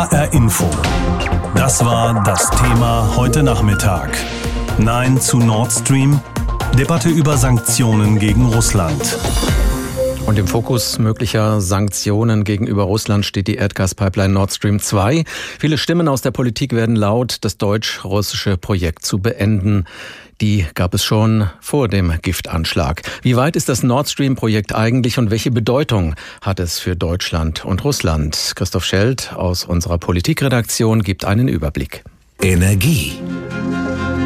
HR Info. Das war das Thema heute Nachmittag. Nein zu Nord Stream. Debatte über Sanktionen gegen Russland. Und im Fokus möglicher Sanktionen gegenüber Russland steht die Erdgaspipeline Nord Stream 2. Viele Stimmen aus der Politik werden laut, das deutsch-russische Projekt zu beenden. Die gab es schon vor dem Giftanschlag. Wie weit ist das Nord Stream Projekt eigentlich und welche Bedeutung hat es für Deutschland und Russland? Christoph Scheld aus unserer Politikredaktion gibt einen Überblick. Energie.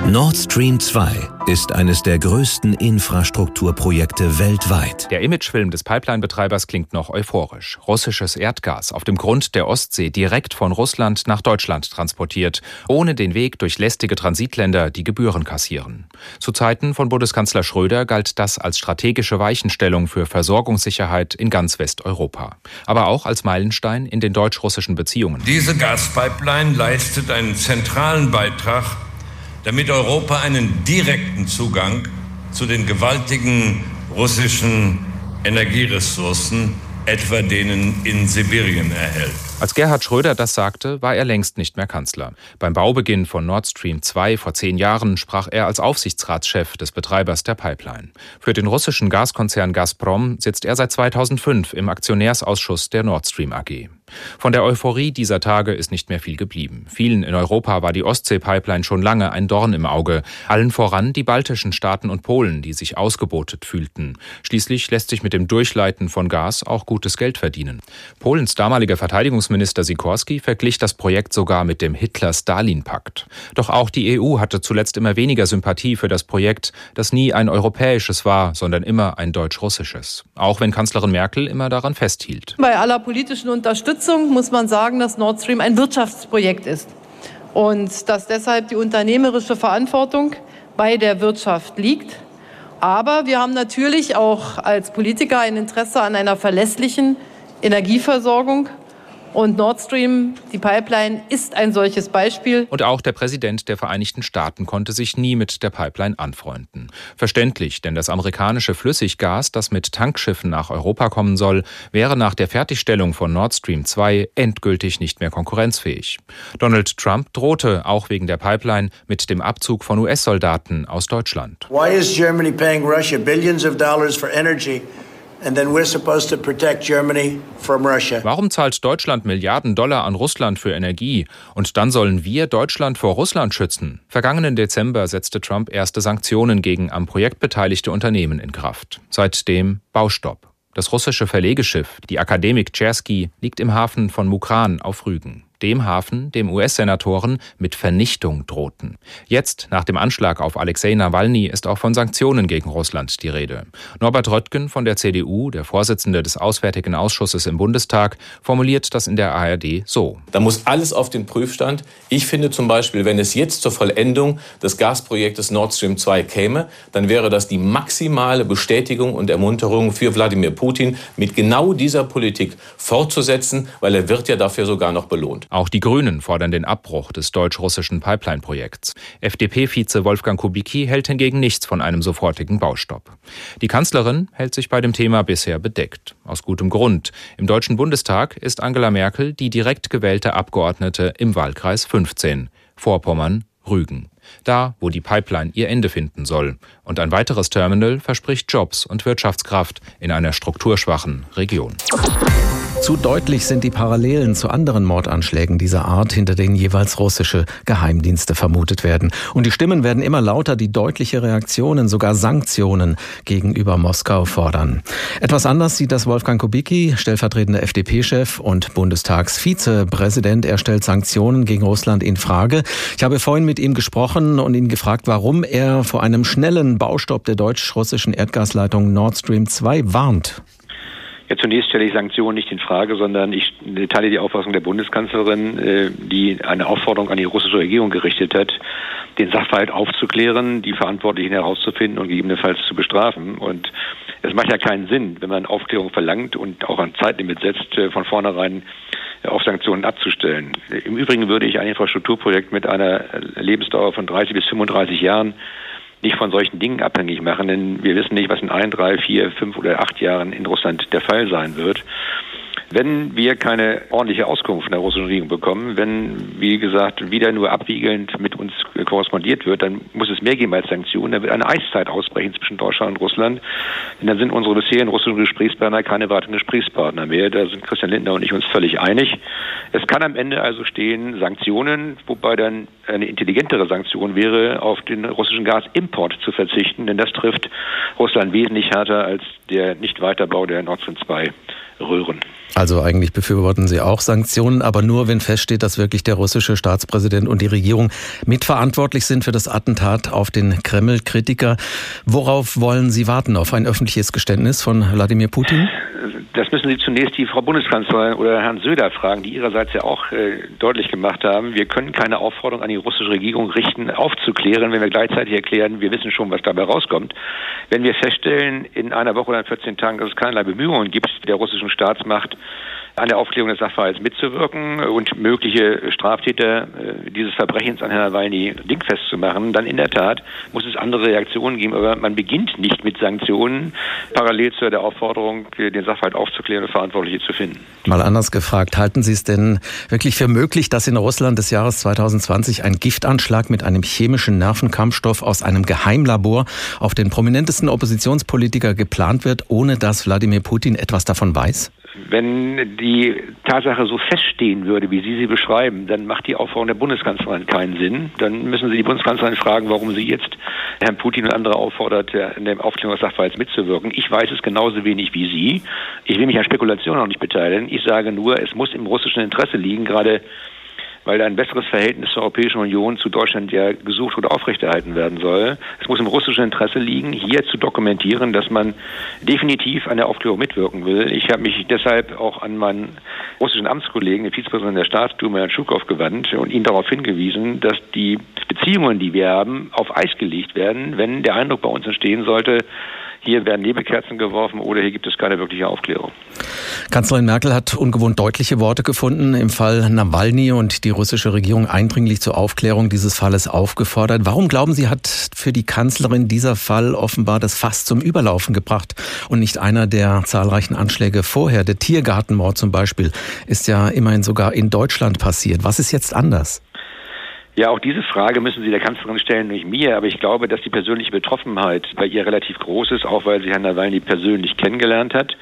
Nord Stream 2 ist eines der größten Infrastrukturprojekte weltweit. Der Imagefilm des Pipeline-Betreibers klingt noch euphorisch. Russisches Erdgas auf dem Grund der Ostsee direkt von Russland nach Deutschland transportiert, ohne den Weg durch lästige Transitländer, die Gebühren kassieren. Zu Zeiten von Bundeskanzler Schröder galt das als strategische Weichenstellung für Versorgungssicherheit in ganz Westeuropa. Aber auch als Meilenstein in den deutsch-russischen Beziehungen. Diese Gaspipeline leistet einen zentralen Beitrag damit Europa einen direkten Zugang zu den gewaltigen russischen Energieressourcen, etwa denen in Sibirien, erhält. Als Gerhard Schröder das sagte, war er längst nicht mehr Kanzler. Beim Baubeginn von Nord Stream 2 vor zehn Jahren sprach er als Aufsichtsratschef des Betreibers der Pipeline. Für den russischen Gaskonzern Gazprom sitzt er seit 2005 im Aktionärsausschuss der Nord Stream AG. Von der Euphorie dieser Tage ist nicht mehr viel geblieben. Vielen in Europa war die Ostsee-Pipeline schon lange ein Dorn im Auge. Allen voran die baltischen Staaten und Polen, die sich ausgebotet fühlten. Schließlich lässt sich mit dem Durchleiten von Gas auch gutes Geld verdienen. Polens damaliger Verteidigungsminister Sikorski verglich das Projekt sogar mit dem Hitler-Stalin-Pakt. Doch auch die EU hatte zuletzt immer weniger Sympathie für das Projekt, das nie ein europäisches war, sondern immer ein deutsch-russisches. Auch wenn Kanzlerin Merkel immer daran festhielt. Bei aller politischen Unterstützung Unterstützung muss man sagen, dass Nord Stream ein Wirtschaftsprojekt ist und dass deshalb die unternehmerische Verantwortung bei der Wirtschaft liegt. Aber wir haben natürlich auch als Politiker ein Interesse an einer verlässlichen Energieversorgung und Nord Stream, die Pipeline, ist ein solches Beispiel. Und auch der Präsident der Vereinigten Staaten konnte sich nie mit der Pipeline anfreunden. Verständlich, denn das amerikanische Flüssiggas, das mit Tankschiffen nach Europa kommen soll, wäre nach der Fertigstellung von Nord Stream 2 endgültig nicht mehr konkurrenzfähig. Donald Trump drohte auch wegen der Pipeline mit dem Abzug von US-Soldaten aus Deutschland. Why is Germany paying Russia billions of dollars for energy? Warum zahlt Deutschland Milliarden Dollar an Russland für Energie und dann sollen wir Deutschland vor Russland schützen? Vergangenen Dezember setzte Trump erste Sanktionen gegen am Projekt beteiligte Unternehmen in Kraft. Seitdem Baustopp. Das russische Verlegeschiff, die Akademik Chersky, liegt im Hafen von Mukran auf Rügen dem Hafen dem US-Senatoren mit Vernichtung drohten. Jetzt, nach dem Anschlag auf Alexei Nawalny, ist auch von Sanktionen gegen Russland die Rede. Norbert Röttgen von der CDU, der Vorsitzende des Auswärtigen Ausschusses im Bundestag, formuliert das in der ARD so. Da muss alles auf den Prüfstand. Ich finde zum Beispiel, wenn es jetzt zur Vollendung des Gasprojektes Nord Stream 2 käme, dann wäre das die maximale Bestätigung und Ermunterung für Wladimir Putin, mit genau dieser Politik fortzusetzen, weil er wird ja dafür sogar noch belohnt. Auch die Grünen fordern den Abbruch des deutsch-russischen Pipeline-Projekts. FDP-Vize Wolfgang Kubicki hält hingegen nichts von einem sofortigen Baustopp. Die Kanzlerin hält sich bei dem Thema bisher bedeckt. Aus gutem Grund. Im Deutschen Bundestag ist Angela Merkel die direkt gewählte Abgeordnete im Wahlkreis 15, Vorpommern, Rügen. Da, wo die Pipeline ihr Ende finden soll. Und ein weiteres Terminal verspricht Jobs und Wirtschaftskraft in einer strukturschwachen Region. Zu deutlich sind die Parallelen zu anderen Mordanschlägen dieser Art, hinter denen jeweils russische Geheimdienste vermutet werden. Und die Stimmen werden immer lauter, die deutliche Reaktionen, sogar Sanktionen gegenüber Moskau fordern. Etwas anders sieht das Wolfgang Kubicki, stellvertretender FDP-Chef und Bundestagsvizepräsident. Er stellt Sanktionen gegen Russland in Frage. Ich habe vorhin mit ihm gesprochen und ihn gefragt, warum er vor einem schnellen Baustopp der deutsch-russischen Erdgasleitung Nord Stream 2 warnt. Ja, zunächst stelle ich Sanktionen nicht in Frage, sondern ich teile die Auffassung der Bundeskanzlerin, äh, die eine Aufforderung an die russische Regierung gerichtet hat, den Sachverhalt aufzuklären, die Verantwortlichen herauszufinden und gegebenenfalls zu bestrafen. Und es macht ja keinen Sinn, wenn man Aufklärung verlangt und auch ein Zeitlimit setzt, äh, von vornherein äh, auf Sanktionen abzustellen. Im Übrigen würde ich ein Infrastrukturprojekt mit einer Lebensdauer von 30 bis 35 Jahren nicht von solchen Dingen abhängig machen, denn wir wissen nicht, was in ein, drei, vier, fünf oder acht Jahren in Russland der Fall sein wird. Wenn wir keine ordentliche Auskunft von der russischen Regierung bekommen, wenn, wie gesagt, wieder nur abwiegelnd mit uns korrespondiert wird, dann muss es mehr geben als Sanktionen. Dann wird eine Eiszeit ausbrechen zwischen Deutschland und Russland. Denn dann sind unsere bisherigen russischen Gesprächspartner keine weiteren Gesprächspartner mehr. Da sind Christian Lindner und ich uns völlig einig. Es kann am Ende also stehen Sanktionen, wobei dann eine intelligentere Sanktion wäre, auf den russischen Gasimport zu verzichten, denn das trifft Russland wesentlich härter als der Nichtweiterbau der Nord Stream 2 Röhren. Also eigentlich befürworten Sie auch Sanktionen, aber nur wenn feststeht, dass wirklich der russische Staatspräsident und die Regierung mitverantwortlich sind für das Attentat auf den Kreml-Kritiker. Worauf wollen Sie warten? Auf ein öffentliches Geständnis von Wladimir Putin? Das müssen Sie zunächst die Frau Bundeskanzlerin oder Herrn Söder fragen, die ihrerseits ja auch äh, deutlich gemacht haben, wir können keine Aufforderung an die russische Regierung richten, aufzuklären, wenn wir gleichzeitig erklären, wir wissen schon, was dabei rauskommt. Wenn wir feststellen, in einer Woche oder in 14 Tagen, dass es keinerlei Bemühungen gibt, der russischen Staatsmacht an der Aufklärung des Sachverhalts mitzuwirken und mögliche Straftäter äh, dieses Verbrechens an Herrn Nawalny dingfest zu machen, dann in der Tat muss es andere Reaktionen geben. Aber man beginnt nicht mit Sanktionen, parallel zu der Aufforderung, den Sachverhalt aufzuklären und Verantwortliche zu finden. Mal anders gefragt, halten Sie es denn wirklich für möglich, dass in Russland des Jahres 2020 ein Giftanschlag mit einem chemischen Nervenkampfstoff aus einem Geheimlabor auf den prominentesten Oppositionspolitiker geplant wird, ohne dass Wladimir Putin etwas davon weiß? Wenn die Tatsache so feststehen würde, wie Sie sie beschreiben, dann macht die Aufforderung der Bundeskanzlerin keinen Sinn. Dann müssen Sie die Bundeskanzlerin fragen, warum sie jetzt Herrn Putin und andere auffordert, in dem Aufklärung des Sachverhalts mitzuwirken. Ich weiß es genauso wenig wie Sie. Ich will mich an Spekulationen auch nicht beteiligen. Ich sage nur, es muss im russischen Interesse liegen, gerade weil ein besseres Verhältnis zur Europäischen Union zu Deutschland ja gesucht oder aufrechterhalten werden soll. Es muss im russischen Interesse liegen, hier zu dokumentieren, dass man definitiv an der Aufklärung mitwirken will. Ich habe mich deshalb auch an meinen russischen Amtskollegen, den Vizepräsidenten der Staatsdume, Herrn Schukow, gewandt und ihn darauf hingewiesen, dass die Beziehungen, die wir haben, auf Eis gelegt werden, wenn der Eindruck bei uns entstehen sollte, hier werden Nebelkerzen geworfen oder hier gibt es keine wirkliche Aufklärung. Kanzlerin Merkel hat ungewohnt deutliche Worte gefunden, im Fall Nawalny und die russische Regierung eindringlich zur Aufklärung dieses Falles aufgefordert. Warum glauben Sie, hat für die Kanzlerin dieser Fall offenbar das Fass zum Überlaufen gebracht und nicht einer der zahlreichen Anschläge vorher? Der Tiergartenmord zum Beispiel ist ja immerhin sogar in Deutschland passiert. Was ist jetzt anders? Ja, auch diese Frage müssen Sie der Kanzlerin stellen, nicht mir. Aber ich glaube, dass die persönliche Betroffenheit bei ihr relativ groß ist, auch weil sie Herrn Nawalny persönlich kennengelernt hat.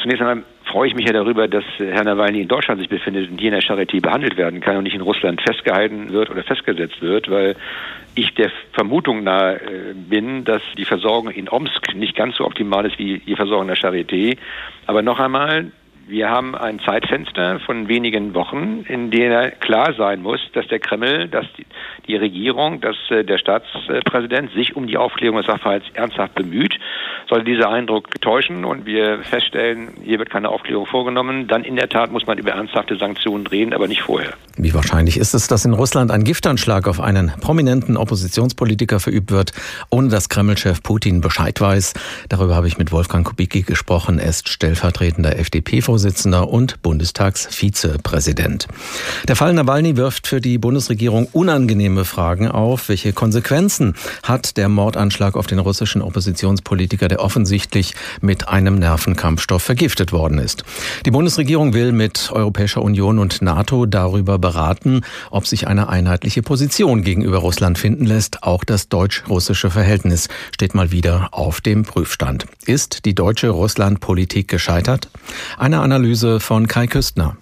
Zunächst einmal freue ich mich ja darüber, dass Herr Nawalny in Deutschland sich befindet und hier in der Charité behandelt werden kann und nicht in Russland festgehalten wird oder festgesetzt wird, weil ich der Vermutung nahe äh, bin, dass die Versorgung in Omsk nicht ganz so optimal ist wie die Versorgung in der Charité. Aber noch einmal, wir haben ein Zeitfenster von wenigen Wochen, in dem klar sein muss, dass der Kreml, dass die, die Regierung, dass äh, der Staatspräsident sich um die Aufklärung des Sachverhalts ernsthaft bemüht. Sollte dieser Eindruck täuschen und wir feststellen, hier wird keine Aufklärung vorgenommen, dann in der Tat muss man über ernsthafte Sanktionen reden, aber nicht vorher. Wie wahrscheinlich ist es, dass in Russland ein Giftanschlag auf einen prominenten Oppositionspolitiker verübt wird, ohne dass Kreml-Chef Putin Bescheid weiß? Darüber habe ich mit Wolfgang Kubicki gesprochen. Er ist stellvertretender FDP-Vorsitzender und Bundestagsvizepräsident. Der Fall Nawalny wirft für die Bundesregierung unangenehme Fragen auf. Welche Konsequenzen hat der Mordanschlag auf den russischen Oppositionspolitiker, der offensichtlich mit einem Nervenkampfstoff vergiftet worden ist? Die Bundesregierung will mit Europäischer Union und NATO darüber beraten, ob sich eine einheitliche Position gegenüber Russland finden lässt. Auch das deutsch-russische Verhältnis steht mal wieder auf dem Prüfstand. Ist die deutsche Russland-Politik gescheitert? Eine Analyse von Kai Küstner.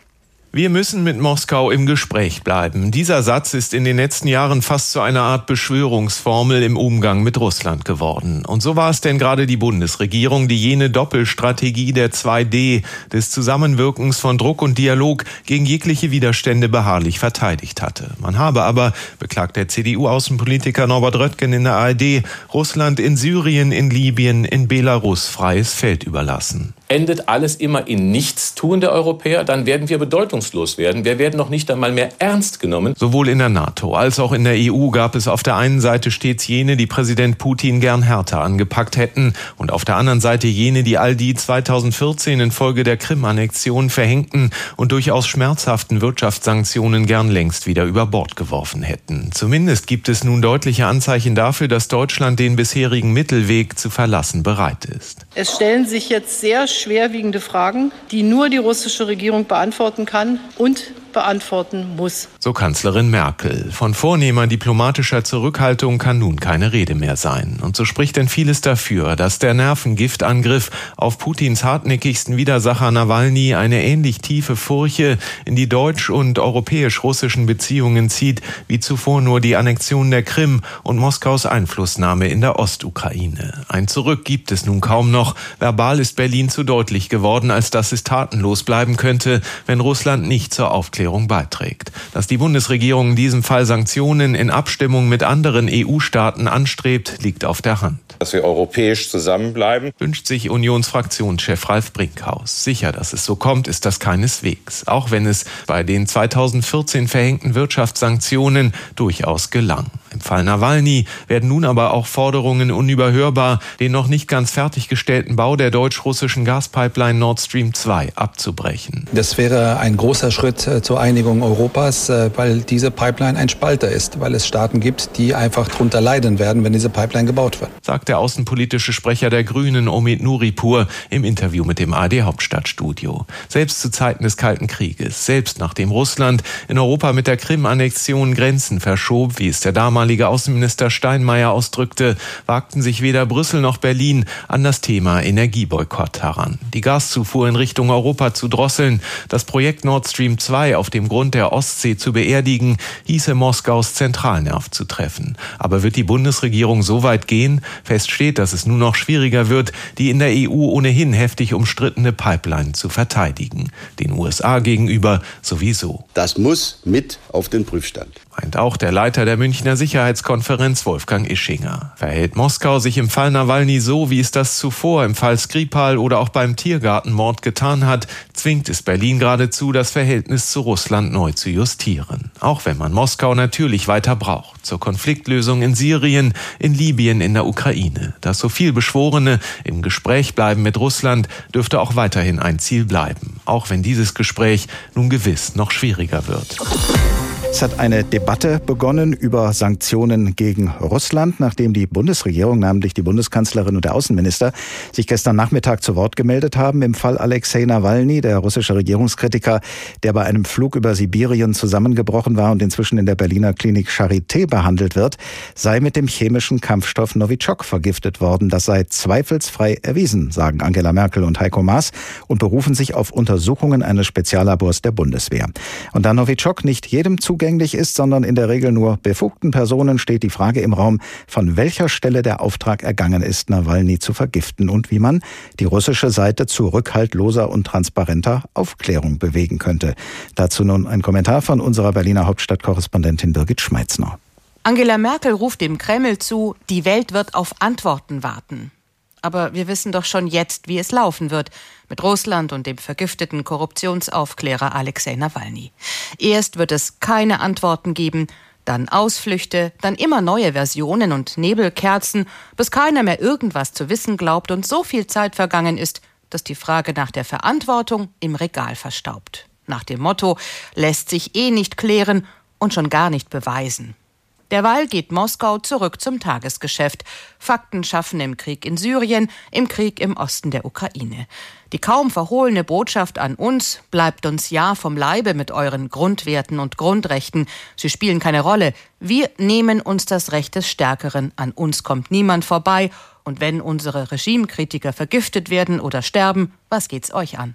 Wir müssen mit Moskau im Gespräch bleiben. Dieser Satz ist in den letzten Jahren fast zu einer Art Beschwörungsformel im Umgang mit Russland geworden. Und so war es denn gerade die Bundesregierung, die jene Doppelstrategie der 2D, des Zusammenwirkens von Druck und Dialog gegen jegliche Widerstände beharrlich verteidigt hatte. Man habe aber, beklagt der CDU-Außenpolitiker Norbert Röttgen in der ARD, Russland in Syrien, in Libyen, in Belarus freies Feld überlassen endet alles immer in Nichtstun der Europäer, dann werden wir bedeutungslos werden. Wir werden noch nicht einmal mehr ernst genommen. Sowohl in der NATO als auch in der EU gab es auf der einen Seite stets jene, die Präsident Putin gern härter angepackt hätten und auf der anderen Seite jene, die all die 2014 infolge der Krim-Annexion verhängten und durchaus schmerzhaften Wirtschaftssanktionen gern längst wieder über Bord geworfen hätten. Zumindest gibt es nun deutliche Anzeichen dafür, dass Deutschland den bisherigen Mittelweg zu verlassen bereit ist. Es stellen sich jetzt sehr schwerwiegende Fragen, die nur die russische Regierung beantworten kann und beantworten muss. So Kanzlerin Merkel. Von vornehmer diplomatischer Zurückhaltung kann nun keine Rede mehr sein. Und so spricht denn vieles dafür, dass der Nervengiftangriff auf Putins hartnäckigsten Widersacher Nawalny eine ähnlich tiefe Furche in die deutsch- und europäisch-russischen Beziehungen zieht, wie zuvor nur die Annexion der Krim und Moskaus Einflussnahme in der Ostukraine. Ein Zurück gibt es nun kaum noch. Verbal ist Berlin zu deutlich geworden, als dass es tatenlos bleiben könnte, wenn Russland nicht zur Aufklärung Aufklärung beiträgt. Dass die Bundesregierung in diesem Fall Sanktionen in Abstimmung mit anderen EU-Staaten anstrebt, liegt auf der Hand. Dass wir europäisch zusammenbleiben, wünscht sich Unionsfraktionschef Ralf Brinkhaus. Sicher, dass es so kommt, ist das keineswegs. Auch wenn es bei den 2014 verhängten Wirtschaftssanktionen durchaus gelang. Im Fall Nawalny werden nun aber auch Forderungen unüberhörbar, den noch nicht ganz fertiggestellten Bau der deutsch-russischen Gaspipeline Nord Stream 2 abzubrechen. Das wäre ein großer Schritt äh, zur Einigung Europas, äh, weil diese Pipeline ein Spalter ist, weil es Staaten gibt, die einfach darunter leiden werden, wenn diese Pipeline gebaut wird. Sagt der außenpolitische Sprecher der Grünen Omid Nuripur im Interview mit dem AD Hauptstadtstudio. Selbst zu Zeiten des Kalten Krieges, selbst nachdem Russland in Europa mit der Krim-Annexion Grenzen verschob, wie es der damalige Außenminister Steinmeier ausdrückte, wagten sich weder Brüssel noch Berlin an das Thema Energieboykott heran. Die Gaszufuhr in Richtung Europa zu drosseln, das Projekt Nord Stream 2 auf dem Grund der Ostsee zu beerdigen, hieße Moskaus Zentralnerv zu treffen. Aber wird die Bundesregierung so weit gehen? Fest steht, dass es nur noch schwieriger wird, die in der EU ohnehin heftig umstrittene Pipeline zu verteidigen. Den USA gegenüber sowieso. Das muss mit auf den Prüfstand meint auch der Leiter der Münchner Sicherheitskonferenz Wolfgang Ischinger. Verhält Moskau sich im Fall Nawalny so, wie es das zuvor im Fall Skripal oder auch beim Tiergartenmord getan hat, zwingt es Berlin geradezu, das Verhältnis zu Russland neu zu justieren. Auch wenn man Moskau natürlich weiter braucht. Zur Konfliktlösung in Syrien, in Libyen, in der Ukraine. Das so viel Beschworene im Gespräch bleiben mit Russland dürfte auch weiterhin ein Ziel bleiben. Auch wenn dieses Gespräch nun gewiss noch schwieriger wird. Es hat eine Debatte begonnen über Sanktionen gegen Russland, nachdem die Bundesregierung, namentlich die Bundeskanzlerin und der Außenminister, sich gestern Nachmittag zu Wort gemeldet haben im Fall Alexei Nawalny, der russische Regierungskritiker, der bei einem Flug über Sibirien zusammengebrochen war und inzwischen in der Berliner Klinik Charité behandelt wird, sei mit dem chemischen Kampfstoff Novichok vergiftet worden. Das sei zweifelsfrei erwiesen, sagen Angela Merkel und Heiko Maas und berufen sich auf Untersuchungen eines Speziallabors der Bundeswehr. Und da Novichok nicht jedem Zug zugänglich ist, sondern in der Regel nur befugten Personen, steht die Frage im Raum, von welcher Stelle der Auftrag ergangen ist, Nawalny zu vergiften und wie man die russische Seite zu rückhaltloser und transparenter Aufklärung bewegen könnte. Dazu nun ein Kommentar von unserer Berliner Hauptstadtkorrespondentin Birgit Schmeitzner. Angela Merkel ruft dem Kreml zu, die Welt wird auf Antworten warten. Aber wir wissen doch schon jetzt, wie es laufen wird mit Russland und dem vergifteten Korruptionsaufklärer Alexei Nawalny. Erst wird es keine Antworten geben, dann Ausflüchte, dann immer neue Versionen und Nebelkerzen, bis keiner mehr irgendwas zu wissen glaubt und so viel Zeit vergangen ist, dass die Frage nach der Verantwortung im Regal verstaubt. Nach dem Motto lässt sich eh nicht klären und schon gar nicht beweisen. Derweil geht Moskau zurück zum Tagesgeschäft. Fakten schaffen im Krieg in Syrien, im Krieg im Osten der Ukraine. Die kaum verhohlene Botschaft an uns, bleibt uns ja vom Leibe mit euren Grundwerten und Grundrechten. Sie spielen keine Rolle. Wir nehmen uns das Recht des Stärkeren. An uns kommt niemand vorbei. Und wenn unsere Regimekritiker vergiftet werden oder sterben, was geht's euch an?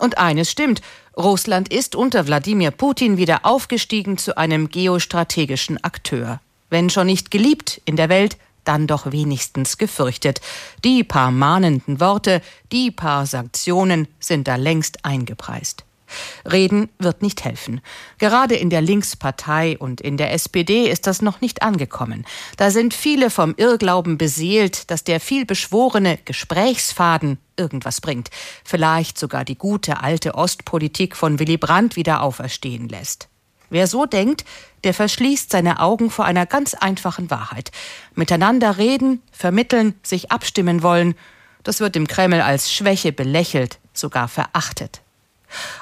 Und eines stimmt, Russland ist unter Wladimir Putin wieder aufgestiegen zu einem geostrategischen Akteur. Wenn schon nicht geliebt in der Welt, dann doch wenigstens gefürchtet. Die paar mahnenden Worte, die paar Sanktionen sind da längst eingepreist. Reden wird nicht helfen. Gerade in der Linkspartei und in der SPD ist das noch nicht angekommen. Da sind viele vom Irrglauben beseelt, dass der vielbeschworene Gesprächsfaden irgendwas bringt, vielleicht sogar die gute alte Ostpolitik von Willy Brandt wieder auferstehen lässt. Wer so denkt, der verschließt seine Augen vor einer ganz einfachen Wahrheit. Miteinander reden, vermitteln, sich abstimmen wollen, das wird im Kreml als Schwäche belächelt, sogar verachtet.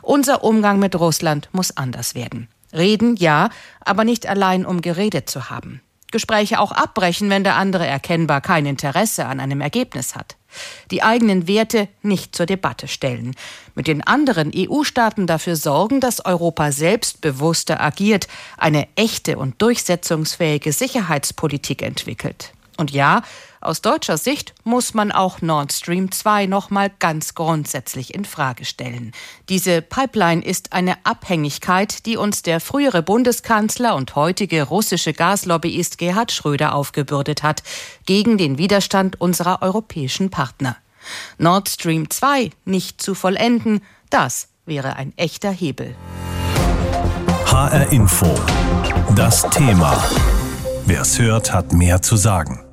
Unser Umgang mit Russland muss anders werden. Reden ja, aber nicht allein, um geredet zu haben. Gespräche auch abbrechen, wenn der andere erkennbar kein Interesse an einem Ergebnis hat. Die eigenen Werte nicht zur Debatte stellen. Mit den anderen EU-Staaten dafür sorgen, dass Europa selbstbewusster agiert, eine echte und durchsetzungsfähige Sicherheitspolitik entwickelt. Und ja, aus deutscher Sicht muss man auch Nord Stream 2 nochmal ganz grundsätzlich in Frage stellen. Diese Pipeline ist eine Abhängigkeit, die uns der frühere Bundeskanzler und heutige russische Gaslobbyist Gerhard Schröder aufgebürdet hat, gegen den Widerstand unserer europäischen Partner. Nord Stream 2 nicht zu vollenden, das wäre ein echter Hebel. HR Info. Das Thema. Wer es hört, hat mehr zu sagen.